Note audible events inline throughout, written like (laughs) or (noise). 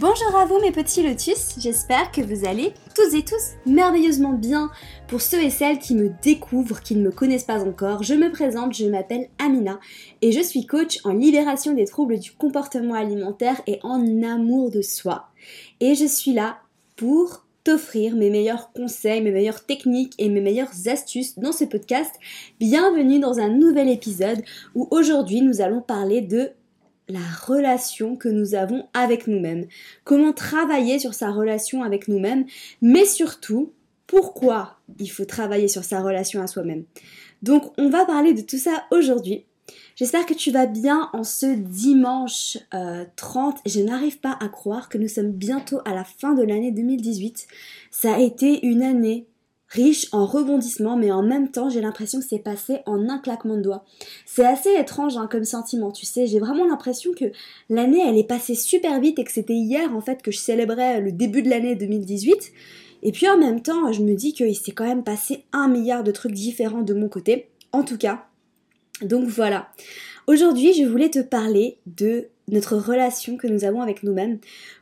Bonjour à vous mes petits lotus, j'espère que vous allez tous et tous merveilleusement bien. Pour ceux et celles qui me découvrent, qui ne me connaissent pas encore, je me présente, je m'appelle Amina et je suis coach en libération des troubles du comportement alimentaire et en amour de soi. Et je suis là pour t'offrir mes meilleurs conseils, mes meilleures techniques et mes meilleures astuces dans ce podcast. Bienvenue dans un nouvel épisode où aujourd'hui nous allons parler de la relation que nous avons avec nous-mêmes, comment travailler sur sa relation avec nous-mêmes, mais surtout pourquoi il faut travailler sur sa relation à soi-même. Donc on va parler de tout ça aujourd'hui. J'espère que tu vas bien en ce dimanche 30. Euh, Je n'arrive pas à croire que nous sommes bientôt à la fin de l'année 2018. Ça a été une année riche en rebondissements, mais en même temps, j'ai l'impression que c'est passé en un claquement de doigts. C'est assez étrange hein, comme sentiment, tu sais. J'ai vraiment l'impression que l'année, elle est passée super vite et que c'était hier, en fait, que je célébrais le début de l'année 2018. Et puis en même temps, je me dis qu'il s'est quand même passé un milliard de trucs différents de mon côté. En tout cas. Donc voilà. Aujourd'hui, je voulais te parler de notre relation que nous avons avec nous-mêmes.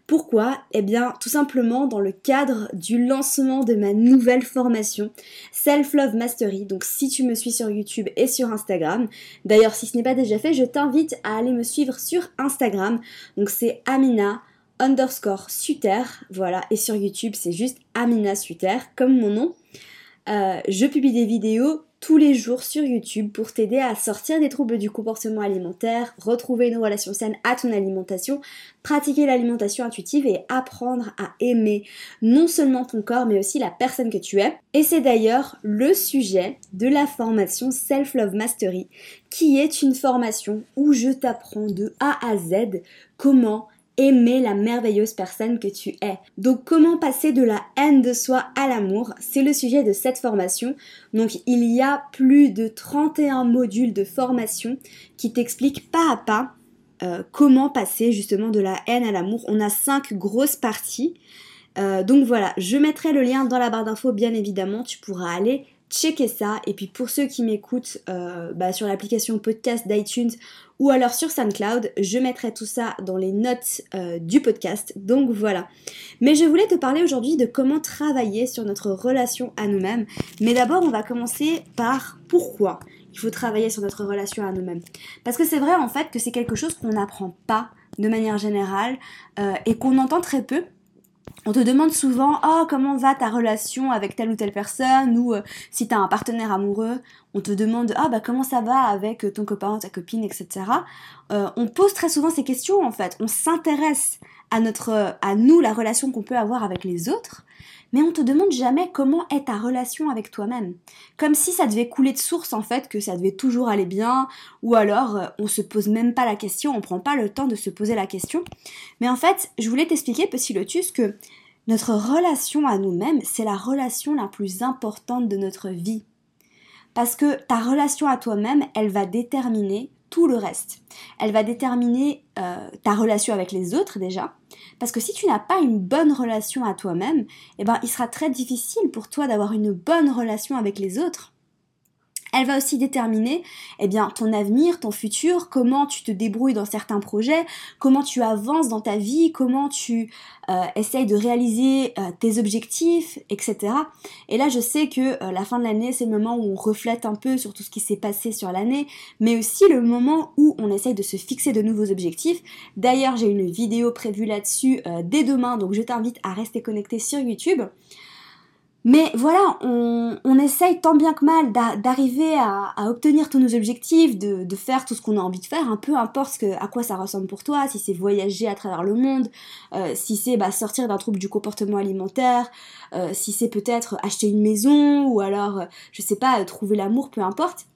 Pourquoi? Eh bien, tout simplement dans le cadre du lancement de ma nouvelle formation Self Love Mastery. Donc, si tu me suis sur YouTube et sur Instagram, d'ailleurs, si ce n'est pas déjà fait, je t'invite à aller me suivre sur Instagram. Donc, c'est Amina underscore Suter, voilà, et sur YouTube, c'est juste Amina Suter, comme mon nom. Euh, je publie des vidéos tous les jours sur YouTube pour t'aider à sortir des troubles du comportement alimentaire, retrouver une relation saine à ton alimentation, pratiquer l'alimentation intuitive et apprendre à aimer non seulement ton corps mais aussi la personne que tu es. Et c'est d'ailleurs le sujet de la formation Self Love Mastery qui est une formation où je t'apprends de A à Z comment aimer la merveilleuse personne que tu es. Donc comment passer de la haine de soi à l'amour, c'est le sujet de cette formation. Donc il y a plus de 31 modules de formation qui t'expliquent pas à pas euh, comment passer justement de la haine à l'amour. On a cinq grosses parties. Euh, donc voilà, je mettrai le lien dans la barre d'infos bien évidemment, tu pourras aller checker ça. Et puis pour ceux qui m'écoutent euh, bah, sur l'application podcast d'iTunes ou alors sur SoundCloud, je mettrai tout ça dans les notes euh, du podcast. Donc voilà. Mais je voulais te parler aujourd'hui de comment travailler sur notre relation à nous-mêmes. Mais d'abord, on va commencer par pourquoi il faut travailler sur notre relation à nous-mêmes. Parce que c'est vrai en fait que c'est quelque chose qu'on n'apprend pas de manière générale euh, et qu'on entend très peu on te demande souvent oh comment va ta relation avec telle ou telle personne ou euh, si tu as un partenaire amoureux? On te demande ah bah comment ça va avec ton copain ta copine etc euh, on pose très souvent ces questions en fait. On s'intéresse à notre à nous la relation qu'on peut avoir avec les autres mais on te demande jamais comment est ta relation avec toi-même. Comme si ça devait couler de source en fait, que ça devait toujours aller bien, ou alors euh, on se pose même pas la question, on prend pas le temps de se poser la question. Mais en fait, je voulais t'expliquer, petit lotus, que notre relation à nous-mêmes, c'est la relation la plus importante de notre vie. Parce que ta relation à toi-même, elle va déterminer tout le reste. Elle va déterminer euh, ta relation avec les autres déjà, parce que si tu n'as pas une bonne relation à toi-même, eh ben, il sera très difficile pour toi d'avoir une bonne relation avec les autres. Elle va aussi déterminer eh bien, ton avenir, ton futur, comment tu te débrouilles dans certains projets, comment tu avances dans ta vie, comment tu euh, essayes de réaliser euh, tes objectifs, etc. Et là, je sais que euh, la fin de l'année, c'est le moment où on reflète un peu sur tout ce qui s'est passé sur l'année, mais aussi le moment où on essaye de se fixer de nouveaux objectifs. D'ailleurs, j'ai une vidéo prévue là-dessus dès demain, donc je t'invite à rester connecté sur YouTube. Mais voilà, on, essaye tant bien que mal d'arriver à, obtenir tous nos objectifs, de, faire tout ce qu'on a envie de faire, un peu importe à quoi ça ressemble pour toi, si c'est voyager à travers le monde, euh, si c'est bah, sortir d'un trouble du comportement alimentaire, euh, si c'est peut-être acheter une maison, ou alors, euh, je sais pas, trouver l'amour, peu importe.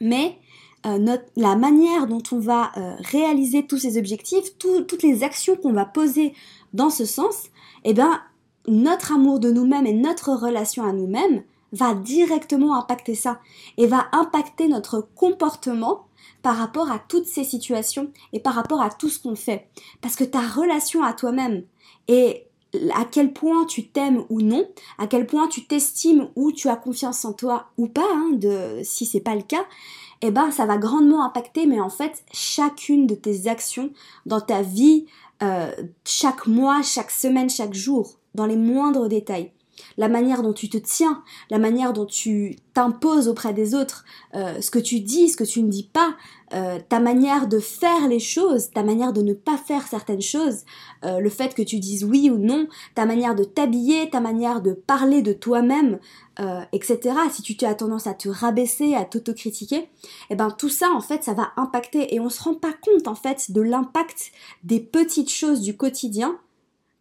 Mais euh, la manière dont on va réaliser tous ces objectifs, toutes les actions qu'on va poser dans ce sens, eh bien, notre amour de nous-mêmes et notre relation à nous-mêmes va directement impacter ça et va impacter notre comportement par rapport à toutes ces situations et par rapport à tout ce qu'on fait. Parce que ta relation à toi-même et à quel point tu t'aimes ou non, à quel point tu t'estimes ou tu as confiance en toi ou pas, hein, de, si c'est pas le cas, eh ben ça va grandement impacter, mais en fait chacune de tes actions dans ta vie, euh, chaque mois, chaque semaine, chaque jour, dans les moindres détails la manière dont tu te tiens, la manière dont tu t'imposes auprès des autres, euh, ce que tu dis, ce que tu ne dis pas, euh, ta manière de faire les choses, ta manière de ne pas faire certaines choses, euh, le fait que tu dises oui ou non, ta manière de t'habiller, ta manière de parler de toi-même, etc. Si tu as tendance à te rabaisser, à t'autocritiquer, eh ben tout ça en fait ça va impacter et on se rend pas compte en fait de l'impact des petites choses du quotidien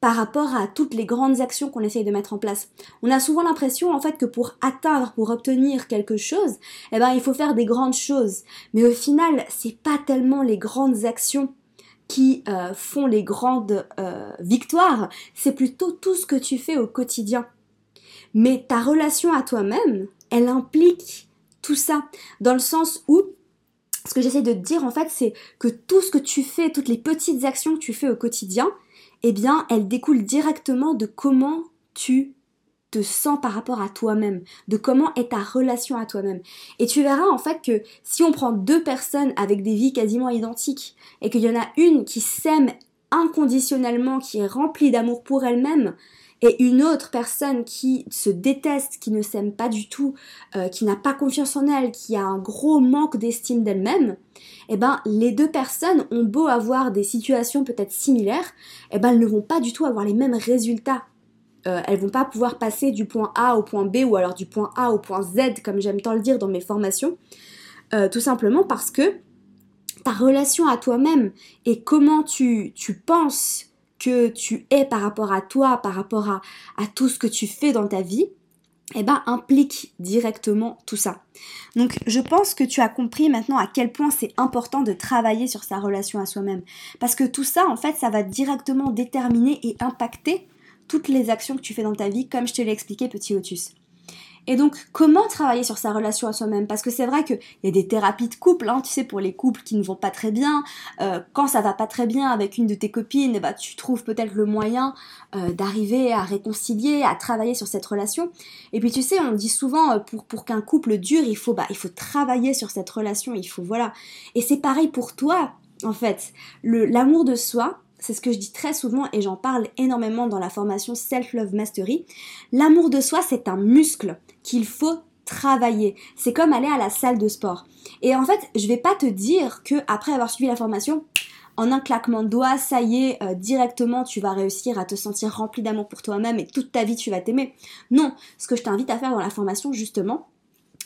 par rapport à toutes les grandes actions qu'on essaye de mettre en place. On a souvent l'impression en fait que pour atteindre, pour obtenir quelque chose, eh ben il faut faire des grandes choses. Mais au final, c'est pas tellement les grandes actions qui euh, font les grandes euh, victoires, c'est plutôt tout ce que tu fais au quotidien. Mais ta relation à toi-même, elle implique tout ça, dans le sens où ce que j'essaie de te dire en fait, c'est que tout ce que tu fais, toutes les petites actions que tu fais au quotidien, eh bien, elle découle directement de comment tu te sens par rapport à toi-même, de comment est ta relation à toi-même. Et tu verras en fait que si on prend deux personnes avec des vies quasiment identiques et qu'il y en a une qui s'aime inconditionnellement, qui est remplie d'amour pour elle-même, et une autre personne qui se déteste, qui ne s'aime pas du tout, euh, qui n'a pas confiance en elle, qui a un gros manque d'estime d'elle-même, eh ben les deux personnes ont beau avoir des situations peut-être similaires, eh ben elles ne vont pas du tout avoir les mêmes résultats. Euh, elles vont pas pouvoir passer du point A au point B ou alors du point A au point Z comme j'aime tant le dire dans mes formations, euh, tout simplement parce que ta relation à toi-même et comment tu, tu penses que tu es par rapport à toi, par rapport à, à tout ce que tu fais dans ta vie, eh ben, implique directement tout ça. Donc je pense que tu as compris maintenant à quel point c'est important de travailler sur sa relation à soi-même. Parce que tout ça, en fait, ça va directement déterminer et impacter toutes les actions que tu fais dans ta vie, comme je te l'ai expliqué, petit Lotus. Et donc, comment travailler sur sa relation à soi-même? Parce que c'est vrai qu'il y a des thérapies de couple, hein, tu sais, pour les couples qui ne vont pas très bien. Euh, quand ça va pas très bien avec une de tes copines, bah, tu trouves peut-être le moyen euh, d'arriver à réconcilier, à travailler sur cette relation. Et puis, tu sais, on dit souvent, euh, pour, pour qu'un couple dure, il faut, bah, il faut travailler sur cette relation, il faut, voilà. Et c'est pareil pour toi, en fait. L'amour de soi, c'est ce que je dis très souvent et j'en parle énormément dans la formation Self-Love Mastery. L'amour de soi, c'est un muscle qu'il faut travailler. C'est comme aller à la salle de sport. Et en fait, je vais pas te dire que après avoir suivi la formation, en un claquement de doigts, ça y est, euh, directement tu vas réussir à te sentir rempli d'amour pour toi-même et toute ta vie tu vas t'aimer. Non, ce que je t'invite à faire dans la formation justement,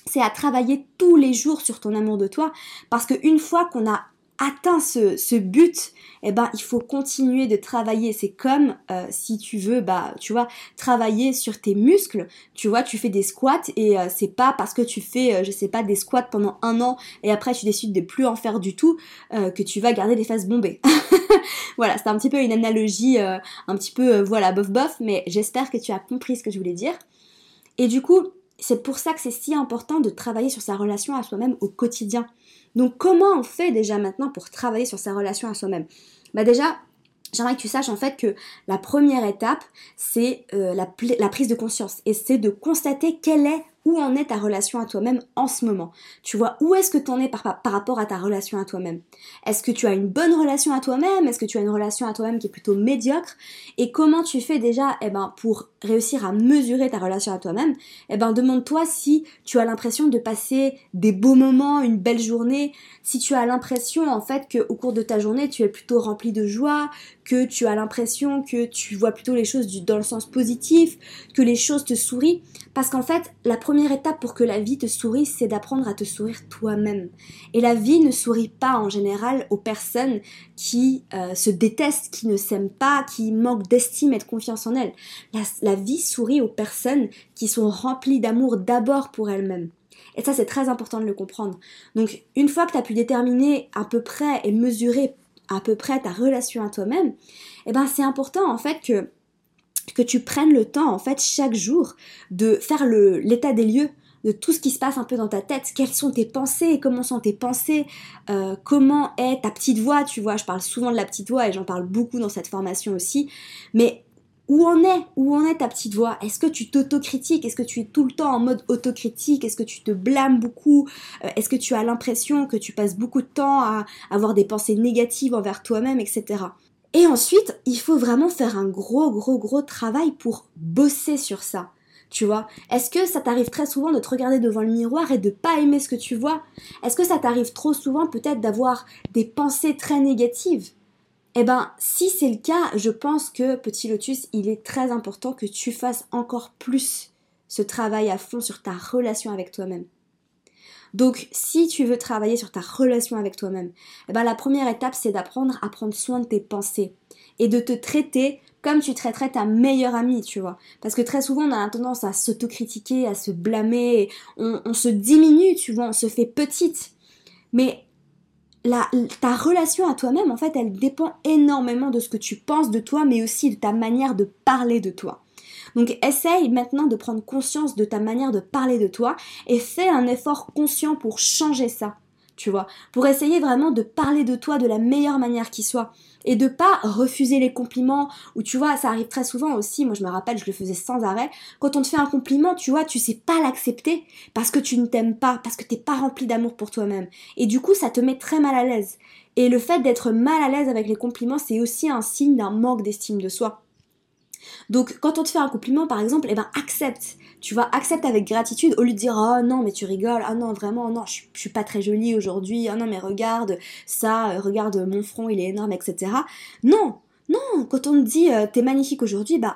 c'est à travailler tous les jours sur ton amour de toi parce qu'une fois qu'on a atteint ce, but, eh ben il faut continuer de travailler. C'est comme euh, si tu veux, bah tu vois, travailler sur tes muscles. Tu vois, tu fais des squats et euh, c'est pas parce que tu fais, euh, je sais pas, des squats pendant un an et après tu décides de plus en faire du tout que tu vas garder des fesses bombées. (laughs) voilà, c'est un petit peu une analogie, un petit peu voilà bof bof, mais j'espère que tu as compris ce que je voulais dire. Et du coup, c'est pour ça que c'est si important de travailler sur sa relation à soi-même au quotidien. Donc comment on fait déjà maintenant pour travailler sur sa relation à soi-même? Bah déjà, j'aimerais que tu saches en fait que la première étape, c'est euh, la, la, prise de conscience et c'est de constater quelle est où en est ta relation à toi-même en ce moment? Tu vois, où est-ce que tu en es par, rapport à ta relation à toi-même? Est-ce que tu as une bonne relation à toi-même? Est-ce que tu as une relation à toi-même qui est plutôt médiocre? Et comment tu fais déjà eh ben, pour réussir à mesurer ta relation à toi-même? Eh ben, demande-toi si tu as l'impression de passer des beaux moments, une belle journée, si tu as l'impression en fait que au cours de ta journée, tu es plutôt rempli de joie, que tu as l'impression que tu vois plutôt les choses du, dans le sens positif, que les choses te sourient. Parce qu'en fait, la première étape pour que la vie te sourie, c'est d'apprendre à te sourire toi-même. Et la vie ne sourit pas en général aux personnes qui euh, se détestent, qui ne s'aiment pas, qui manquent d'estime et de confiance en elles. La, la vie sourit aux personnes qui sont remplies d'amour d'abord pour elles-mêmes. Et ça, c'est très important de le comprendre. Donc, une fois que tu as pu déterminer à peu près et mesurer à peu près ta relation à toi-même, eh ben, c'est important en fait que, que tu prennes le temps en fait chaque jour de faire l'état des lieux de tout ce qui se passe un peu dans ta tête, quelles sont tes pensées, comment sont tes pensées, euh, comment est ta petite voix, tu vois, je parle souvent de la petite voix et j'en parle beaucoup dans cette formation aussi, mais où en est? Ta petite voix? Est-ce que tu t'autocritiques? Est-ce que tu es tout le temps en mode autocritique? Est-ce que tu te blâmes beaucoup? Euh, Est-ce que tu as l'impression que tu passes beaucoup de temps à avoir des pensées négatives envers toi-même, etc. Et ensuite, il faut vraiment faire un gros, gros, gros travail pour bosser sur ça. Tu vois? Est-ce que ça t'arrive très souvent de te regarder devant le miroir et de pas aimer ce que tu vois? Est-ce que ça t'arrive trop souvent peut-être d'avoir des pensées très négatives? Eh ben, si c'est le cas, je pense que petit lotus, il est très important que tu fasses encore plus ce travail à fond sur ta relation avec toi-même. Donc, si tu veux travailler sur ta relation avec toi-même, eh ben, la première étape, c'est d'apprendre à prendre soin de tes pensées et de te traiter comme tu traiterais ta meilleure amie, tu vois. Parce que très souvent, on a tendance à s'autocritiquer, à se blâmer, on, on, se diminue, tu vois, on se fait petite. Mais ta relation à toi-même, en fait, elle dépend énormément de ce que tu penses de toi, mais aussi de ta manière de parler de toi. Donc essaye maintenant de prendre conscience de ta manière de parler de toi et fais un effort conscient pour changer ça tu vois, pour essayer vraiment de parler de toi de la meilleure manière qui soit et de pas refuser les compliments ou tu vois, ça arrive très souvent aussi, moi je me rappelle, je le faisais sans arrêt, quand on te fait un compliment, tu vois, tu sais pas l'accepter parce que tu ne t'aimes pas, parce que t'es pas rempli d'amour pour toi-même et du coup, ça te met très mal à l'aise. Et le fait d'être mal à l'aise avec les compliments, c'est aussi un signe d'un manque d'estime de soi. Donc quand on te fait un compliment par exemple, eh ben accepte. Tu vois, accepte avec gratitude au lieu de dire oh non mais tu rigoles, ah non vraiment non je, suis pas très jolie aujourd'hui, ah non mais regarde ça, euh, regarde mon front il est énorme etc. Non, non, quand on te dit euh, t'es magnifique aujourd'hui, bah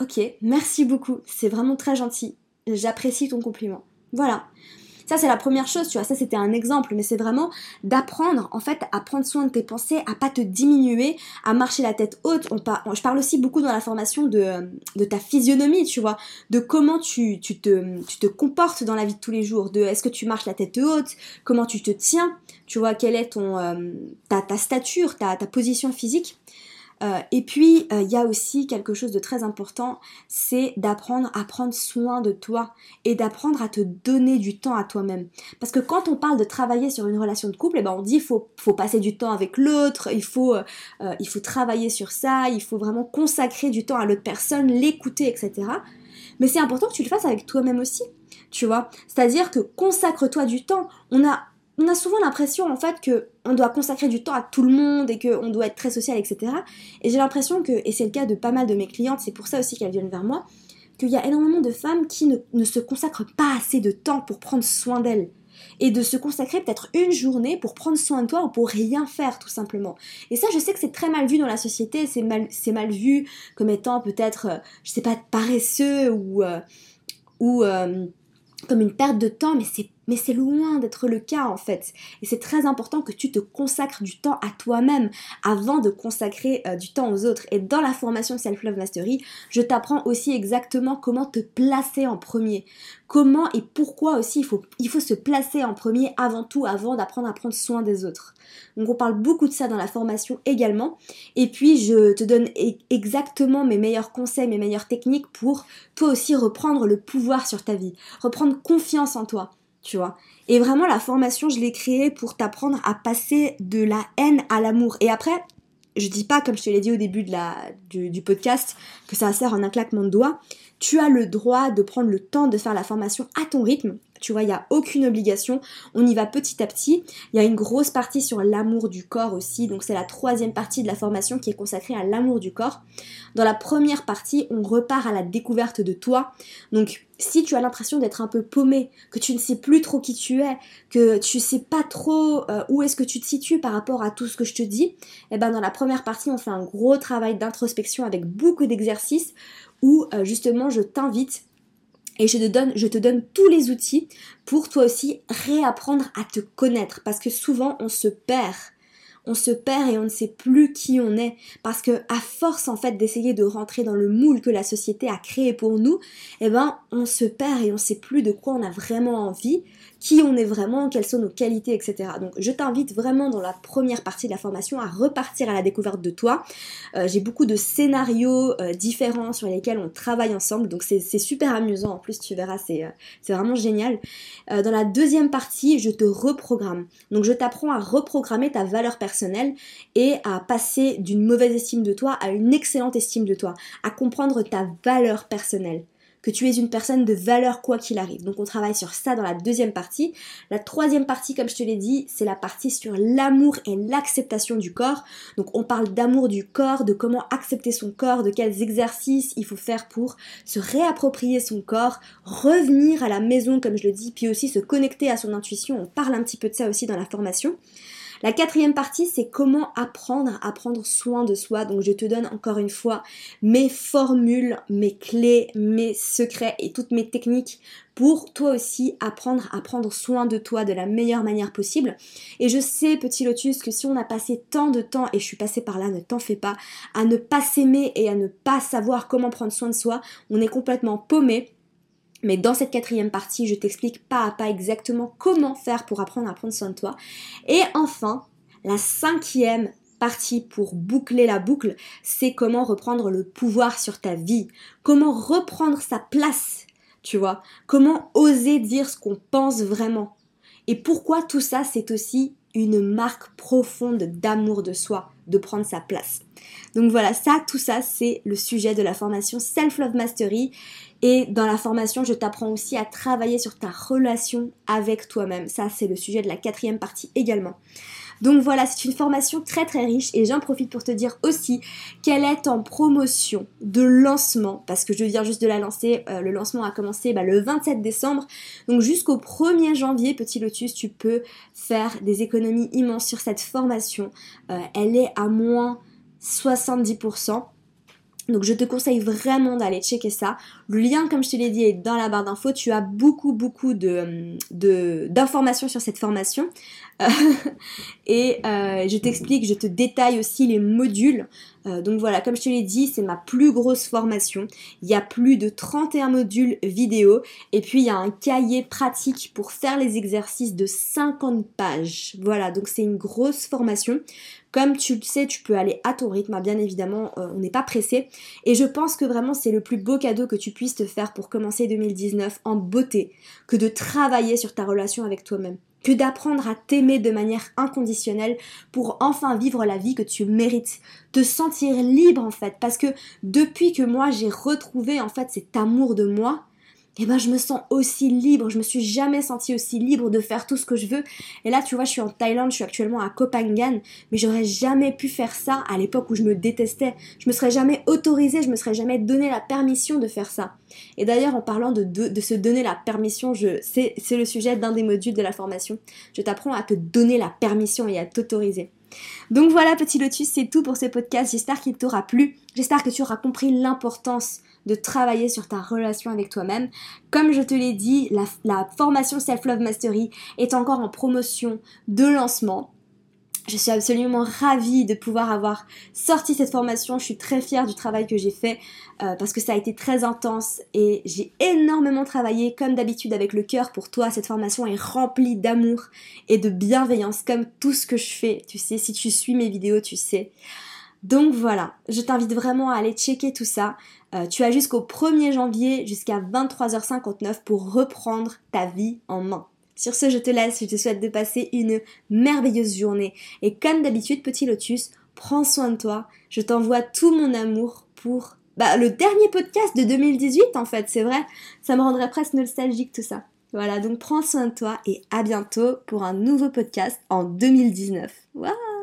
ok, merci beaucoup, c'est vraiment très gentil, j'apprécie ton compliment. Voilà. Ça, c'est la première chose, tu vois. Ça, c'était un exemple, mais c'est vraiment d'apprendre, en fait, à prendre soin de tes pensées, à pas te diminuer, à marcher la tête haute. Je parle aussi beaucoup dans la formation de, ta physionomie, tu vois, de comment tu, tu, te, tu te comportes dans la vie de tous les jours, de est-ce que tu marches la tête haute, comment tu te tiens, tu vois, quelle est ton, euh, ta, ta stature, ta, ta position physique. Euh, et puis, euh, il y a aussi quelque chose de très important, c'est d'apprendre à prendre soin de toi et d'apprendre à te donner du temps à toi-même. Parce que quand on parle de travailler sur une relation de couple, eh ben on dit faut faut passer du temps avec l'autre, il faut euh, il faut travailler sur ça, il faut vraiment consacrer du temps à l'autre personne, l'écouter, etc. Mais c'est important que tu le fasses avec toi-même aussi, tu vois. C'est-à-dire que consacre-toi du temps. On a on a souvent l'impression en fait que on doit consacrer du temps à tout le monde et qu'on doit être très social, etc. Et j'ai l'impression que, et c'est le cas de pas mal de mes clientes, c'est pour ça aussi qu'elles viennent vers moi, qu'il y a énormément de femmes qui ne, se consacrent pas assez de temps pour prendre soin d'elles. Et de se consacrer peut-être une journée pour prendre soin de toi ou pour rien faire tout simplement. Et ça, je sais que c'est très mal vu dans la société, c'est mal, mal vu comme étant peut-être, euh, je sais pas, paresseux ou, euh, ou euh, comme une perte de temps, mais c'est mais c'est loin d'être le cas en fait. Et c'est très important que tu te consacres du temps à toi-même avant de consacrer euh, du temps aux autres. Et dans la formation Self-Love Mastery, je t'apprends aussi exactement comment te placer en premier. Comment et pourquoi aussi il faut, il faut se placer en premier avant tout, avant d'apprendre à prendre soin des autres. Donc on parle beaucoup de ça dans la formation également. Et puis je te donne e-, exactement mes meilleurs conseils, mes meilleures techniques pour toi aussi reprendre le pouvoir sur ta vie, reprendre confiance en toi tu vois. Et vraiment, la formation, je l'ai créée pour t'apprendre à passer de la haine à l'amour. Et après, je dis pas, comme je te l'ai dit au début de la, du, podcast, que ça sert en un claquement de doigts. Tu as le droit de prendre le temps de faire la formation à ton rythme. Tu vois, il n'y a aucune obligation. On y va petit à petit. Il y a une grosse partie sur l'amour du corps aussi. Donc c'est la troisième partie de la formation qui est consacrée à l'amour du corps. Dans la première partie, on repart à la découverte de toi. Donc si tu as l'impression d'être un peu paumé, que tu ne sais plus trop qui tu es, que tu sais pas trop euh, où est-ce que tu te situes par rapport à tout ce que je te dis, eh ben dans la première partie, on fait un gros travail d'introspection avec beaucoup d'exercices où euh, justement je t'invite et je te, donne, je te donne tous les outils pour toi aussi réapprendre à te connaître. Parce que souvent on se perd. on se perd et on ne sait plus qui on est parce que à force en fait d'essayer de rentrer dans le moule que la société a créé pour nous, eh ben on se perd et on ne sait plus de quoi on a vraiment envie qui on est vraiment, quelles sont nos qualités, etc. Donc je t'invite vraiment dans la première partie de la formation à repartir à la découverte de toi. Euh, j'ai beaucoup de scénarios euh, différents sur lesquels on travaille ensemble, donc c'est super amusant en plus, tu verras, c'est euh, vraiment génial. dans la deuxième partie, je te reprogramme. Donc je t'apprends à reprogrammer ta valeur personnelle et à passer d'une mauvaise estime de toi à une excellente estime de toi, à comprendre ta valeur personnelle que tu es une personne de valeur quoi qu'il arrive. Donc on travaille sur ça dans la deuxième partie. La troisième partie, comme je te l'ai dit, c'est la partie sur l'amour et l'acceptation du corps. Donc on parle d'amour du corps, de comment accepter son corps, de quels exercices il faut faire pour se réapproprier son corps, revenir à la maison comme je le dis, puis aussi se connecter à son intuition. On parle un petit peu de ça aussi dans la formation. La quatrième partie, c'est comment apprendre à prendre soin de soi. Donc je te donne encore une fois mes formules, mes clés, mes secrets et toutes mes techniques pour toi aussi apprendre à prendre soin de toi de la meilleure manière possible. Et je sais, petit lotus, que si on a passé tant de temps, et je suis passée par là, ne t'en fais pas, à ne pas s'aimer et à ne pas savoir comment prendre soin de soi, on est complètement paumé mais dans cette quatrième partie, je t'explique pas à pas exactement comment faire pour apprendre à prendre soin de toi. Et enfin, la cinquième partie pour boucler la boucle, c'est comment reprendre le pouvoir sur ta vie, comment reprendre sa place, tu vois, comment oser dire ce qu'on pense vraiment. Et pourquoi tout ça, c'est aussi une marque profonde d'amour de soi, de prendre sa place. Donc voilà, ça, tout ça, c'est le sujet de la formation Self Love Mastery. Et dans la formation, je t'apprends aussi à travailler sur ta relation avec toi-même. Ça, c'est le sujet de la quatrième partie également. Donc voilà, c'est une formation très très riche et j'en profite pour te dire aussi qu'elle est en promotion de lancement parce que je viens juste de la lancer. Euh, le lancement a commencé bah, le 27 décembre. Donc jusqu'au 1er janvier, petit lotus, tu peux faire des économies immenses sur cette formation. Euh, elle est à moins 70%. Donc je te conseille vraiment d'aller checker ça. Le lien, comme je te l'ai dit, est dans la barre d'infos. Tu as beaucoup, beaucoup de, d'informations sur cette formation. (laughs) et euh, je t'explique, je te détaille aussi les modules. Euh, donc voilà, comme je te l'ai dit, c'est ma plus grosse formation. Il y a plus de 31 modules vidéo. Et puis il y a un cahier pratique pour faire les exercices de 50 pages. Voilà, donc c'est une grosse formation. Comme tu le sais, tu peux aller à ton rythme, hein, bien évidemment, euh, on n'est pas pressé. Et je pense que vraiment c'est le plus beau cadeau que tu puisses te faire pour commencer 2019 en beauté, que de travailler sur ta relation avec toi-même que d'apprendre à t'aimer de manière inconditionnelle pour enfin vivre la vie que tu mérites, te sentir libre en fait, parce que depuis que moi j'ai retrouvé en fait cet amour de moi, eh ben je me sens aussi libre, je me suis jamais sentie aussi libre de faire tout ce que je veux. Et là, tu vois, je suis en Thaïlande, je suis actuellement à Koh Phangan, mais j'aurais jamais pu faire ça à l'époque où je me détestais. Je me serais jamais autorisée, je me serais jamais donné la permission de faire ça. Et d'ailleurs, en parlant de, de, se donner la permission, c'est le sujet d'un des modules de la formation. Je t'apprends à te donner la permission et à t'autoriser. Donc voilà, petit lotus, c'est tout pour ce podcast. J'espère qu'il t'aura plu. J'espère que tu auras compris l'importance de travailler sur ta relation avec toi-même. Comme je te l'ai dit, la, formation Self-Love Mastery est encore en promotion de lancement. Je suis absolument ravie de pouvoir avoir sorti cette formation. Je suis très fière du travail que j'ai fait euh, parce que ça a été très intense et j'ai énormément travaillé comme d'habitude avec le cœur pour toi. Cette formation est remplie d'amour et de bienveillance comme tout ce que je fais. Tu sais, si tu suis mes vidéos, tu sais. Donc voilà, je t'invite vraiment à aller checker tout ça. Euh, tu as jusqu'au 1er janvier jusqu'à 23h59 pour reprendre ta vie en main. Sur ce, je te laisse, je te souhaite de passer une merveilleuse journée. Et comme d'habitude, petit lotus, prends soin de toi. Je t'envoie tout mon amour pour bah, le dernier podcast de 2018 en fait, c'est vrai. Ça me rendrait presque nostalgique tout ça. Voilà, donc prends soin de toi et à bientôt pour un nouveau podcast en 2019. Waouh